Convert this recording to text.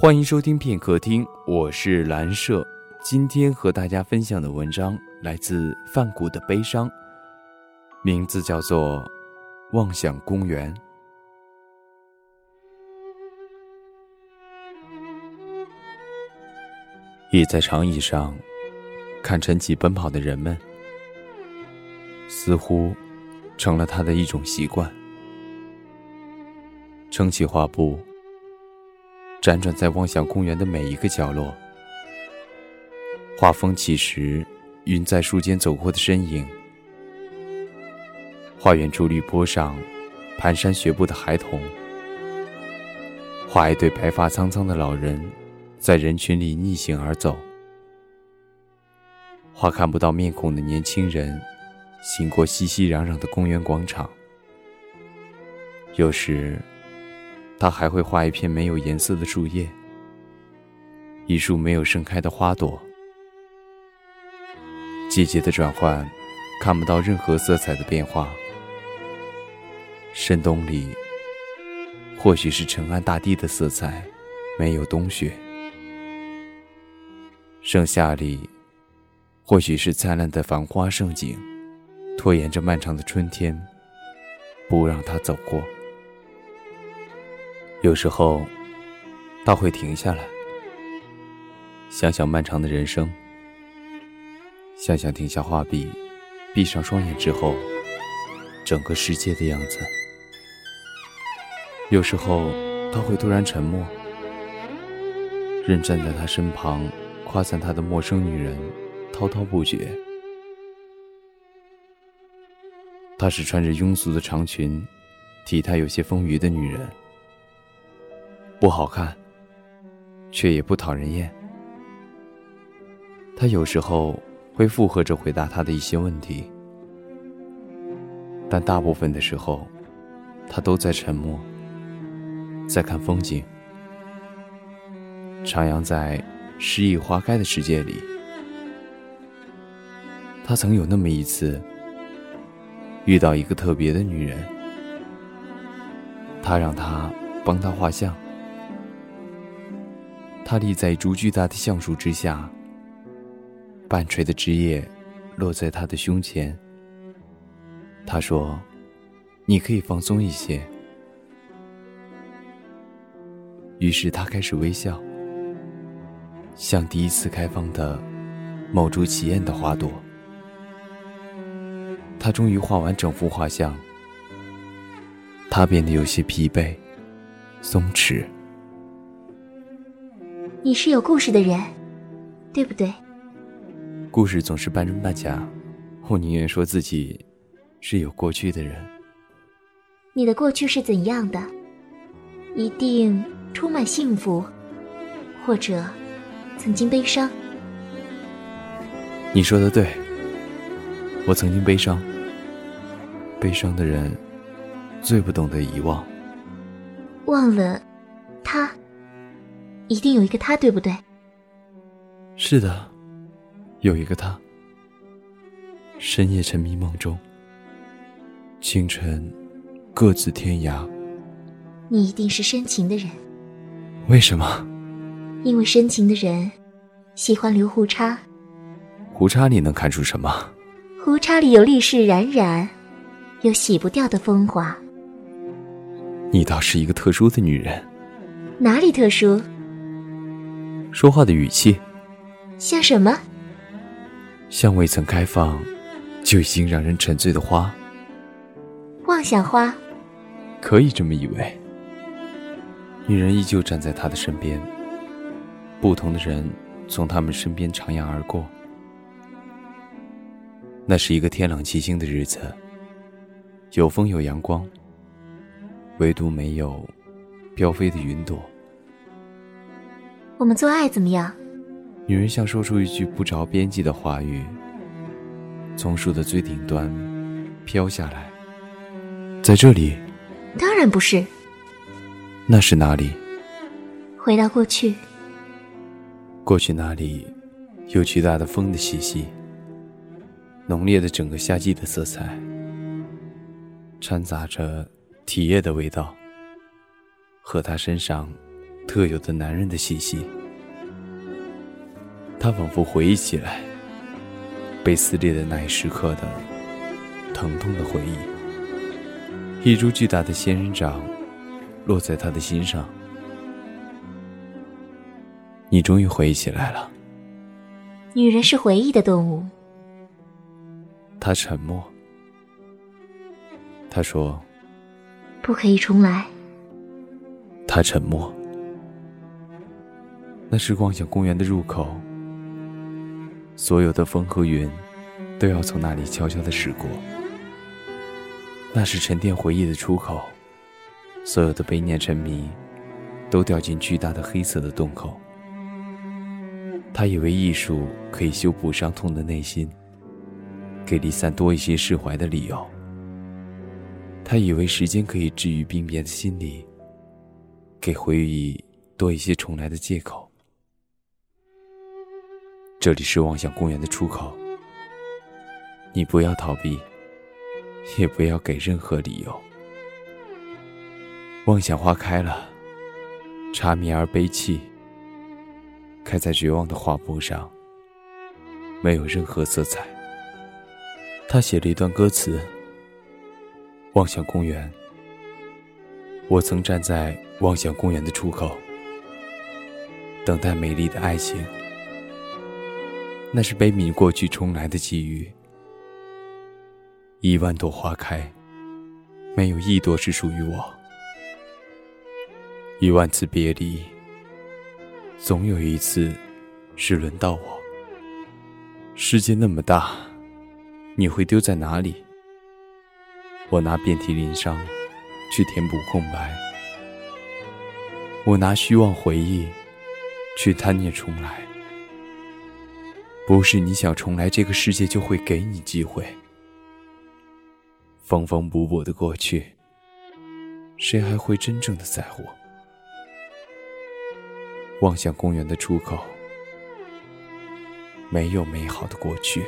欢迎收听片刻听，我是蓝舍。今天和大家分享的文章来自范谷的悲伤，名字叫做《妄想公园》。倚在长椅上，看晨起奔跑的人们，似乎成了他的一种习惯。撑起画布。辗转在望想公园的每一个角落，画风起时，云在树间走过的身影；画远处绿坡上，蹒跚学步的孩童；画一对白发苍苍的老人，在人群里逆行而走；画看不到面孔的年轻人，行过熙熙攘攘的公园广场。有时。他还会画一片没有颜色的树叶，一束没有盛开的花朵。季节的转换，看不到任何色彩的变化。深冬里，或许是沉暗大地的色彩，没有冬雪；盛夏里，或许是灿烂的繁花盛景，拖延着漫长的春天，不让它走过。有时候，他会停下来，想想漫长的人生，想想停下画笔，闭上双眼之后，整个世界的样子。有时候，他会突然沉默，任站在他身旁夸赞他的陌生女人滔滔不绝。她是穿着庸俗的长裙，体态有些丰腴的女人。不好看，却也不讨人厌。他有时候会附和着回答他的一些问题，但大部分的时候，他都在沉默，在看风景，徜徉在诗意花开的世界里。他曾有那么一次，遇到一个特别的女人，他让她帮他画像。他立在一株巨大的橡树之下，半垂的枝叶落在他的胸前。他说：“你可以放松一些。”于是他开始微笑，像第一次开放的某株奇艳的花朵。他终于画完整幅画像，他变得有些疲惫、松弛。你是有故事的人，对不对？故事总是半真半假，我宁愿说自己是有过去的人。你的过去是怎样的？一定充满幸福，或者曾经悲伤。你说的对，我曾经悲伤。悲伤的人最不懂得遗忘。忘了他。一定有一个他，对不对？是的，有一个他。深夜沉迷梦中，清晨各自天涯。你一定是深情的人。为什么？因为深情的人喜欢留胡茬。胡茬里能看出什么？胡茬里有历史冉冉，有洗不掉的风华。你倒是一个特殊的女人。哪里特殊？说话的语气，像什么？像未曾开放就已经让人沉醉的花。妄想花，可以这么以为。女人依旧站在他的身边，不同的人从他们身边徜徉而过。那是一个天朗气清的日子，有风有阳光，唯独没有飘飞的云朵。我们做爱怎么样？女人像说出一句不着边际的话语，从树的最顶端飘下来，在这里。当然不是。那是哪里？回到过去。过去那里有巨大的风的气息，浓烈的整个夏季的色彩，掺杂着体液的味道，和他身上。特有的男人的气息。他仿佛回忆起来被撕裂的那一时刻的疼痛的回忆。一株巨大的仙人掌落在他的心上。你终于回忆起来了。女人是回忆的动物。他沉默。他说：“不可以重来。”他沉默。那是妄想公园的入口。所有的风和云，都要从那里悄悄的驶过。那是沉淀回忆的出口。所有的悲念沉迷，都掉进巨大的黑色的洞口。他以为艺术可以修补伤痛的内心，给离散多一些释怀的理由。他以为时间可以治愈病变的心理，给回忆多一些重来的借口。这里是妄想公园的出口，你不要逃避，也不要给任何理由。妄想花开了，缠绵而悲泣。开在绝望的画布上，没有任何色彩。他写了一段歌词：“望向公园。”我曾站在望向公园的出口，等待美丽的爱情。那是悲悯过去重来的际遇。一万朵花开，没有一朵是属于我。一万次别离。总有一次，是轮到我。世界那么大，你会丢在哪里？我拿遍体鳞伤去填补空白，我拿虚妄回忆去贪念重来。不是你想重来，这个世界就会给你机会。缝缝补补的过去，谁还会真正的在乎？望向公园的出口，没有美好的过去。